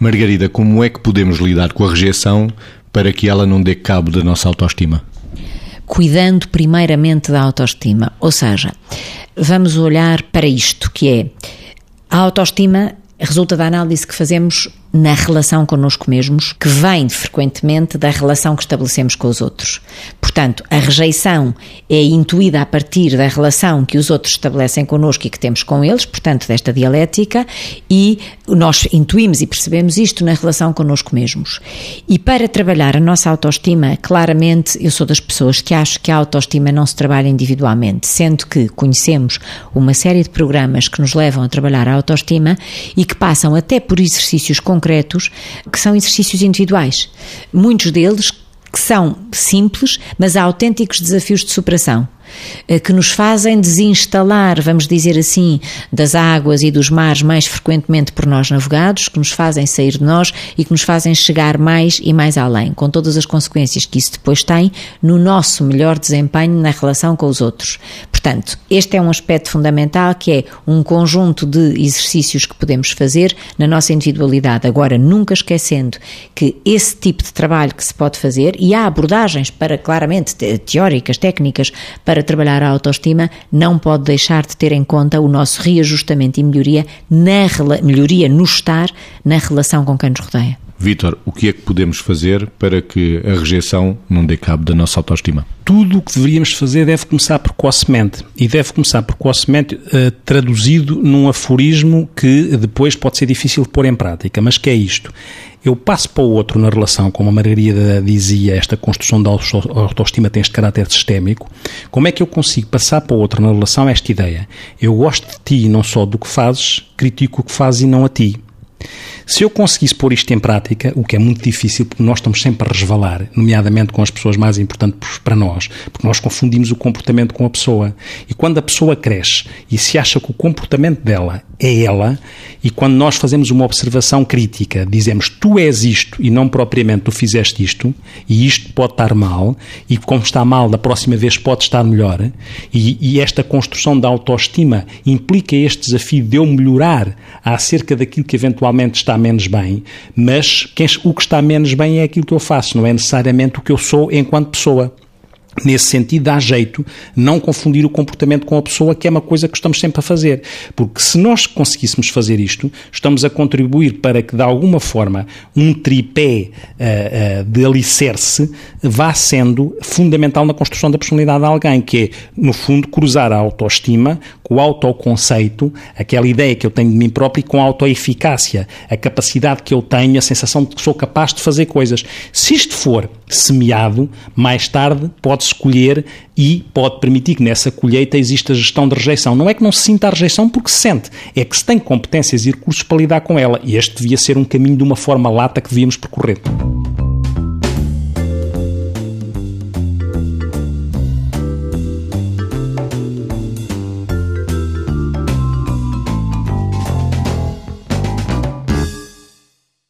Margarida, como é que podemos lidar com a rejeição para que ela não dê cabo da nossa autoestima? Cuidando primeiramente da autoestima. Ou seja, vamos olhar para isto, que é a autoestima resulta da análise que fazemos na relação connosco mesmos, que vem frequentemente da relação que estabelecemos com os outros. Portanto, a rejeição é intuída a partir da relação que os outros estabelecem connosco e que temos com eles, portanto, desta dialética, e nós intuímos e percebemos isto na relação connosco mesmos. E para trabalhar a nossa autoestima, claramente, eu sou das pessoas que acho que a autoestima não se trabalha individualmente, sendo que conhecemos uma série de programas que nos levam a trabalhar a autoestima e que passam até por exercícios concretos concretos que são exercícios individuais. Muitos deles que são simples, mas há autênticos desafios de superação. Eh, que nos fazem desinstalar, vamos dizer assim, das águas e dos mares mais frequentemente por nós navegados, que nos fazem sair de nós e que nos fazem chegar mais e mais além, com todas as consequências que isso depois tem no nosso melhor desempenho na relação com os outros. Portanto, este é um aspecto fundamental que é um conjunto de exercícios que podemos fazer na nossa individualidade. Agora, nunca esquecendo que esse tipo de trabalho que se pode fazer, e há abordagens para, claramente, teóricas, técnicas, para para trabalhar a autoestima não pode deixar de ter em conta o nosso reajustamento e melhoria, na, melhoria no estar na relação com quem nos rodeia. Vítor, o que é que podemos fazer para que a rejeição não dê cabo da nossa autoestima? Tudo o que deveríamos fazer deve começar precocemente. E deve começar precocemente uh, traduzido num aforismo que depois pode ser difícil de pôr em prática, mas que é isto. Eu passo para o outro na relação, como a Margarida dizia, esta construção da autoestima tem este caráter sistémico. Como é que eu consigo passar para o outro na relação esta ideia? Eu gosto de ti não só do que fazes, critico o que fazes e não a ti. Se eu conseguisse pôr isto em prática, o que é muito difícil, porque nós estamos sempre a resvalar, nomeadamente com as pessoas mais importantes para nós, porque nós confundimos o comportamento com a pessoa. E quando a pessoa cresce e se acha que o comportamento dela é ela, e quando nós fazemos uma observação crítica, dizemos tu és isto e não propriamente tu fizeste isto, e isto pode estar mal, e como está mal, da próxima vez pode estar melhor, e, e esta construção da autoestima implica este desafio de eu melhorar acerca daquilo que eventualmente está menos bem, mas quem, o que está menos bem é aquilo que eu faço, não é necessariamente o que eu sou enquanto pessoa. Nesse sentido, dá jeito não confundir o comportamento com a pessoa, que é uma coisa que estamos sempre a fazer. Porque se nós conseguíssemos fazer isto, estamos a contribuir para que, de alguma forma, um tripé uh, uh, de alicerce vá sendo fundamental na construção da personalidade de alguém, que é, no fundo, cruzar a autoestima com o autoconceito, aquela ideia que eu tenho de mim próprio, e com a autoeficácia, a capacidade que eu tenho, a sensação de que sou capaz de fazer coisas. Se isto for semeado, mais tarde pode escolher e pode permitir que nessa colheita exista gestão de rejeição. Não é que não se sinta a rejeição porque se sente, é que se tem competências e recursos para lidar com ela. E este devia ser um caminho de uma forma lata que devíamos percorrer.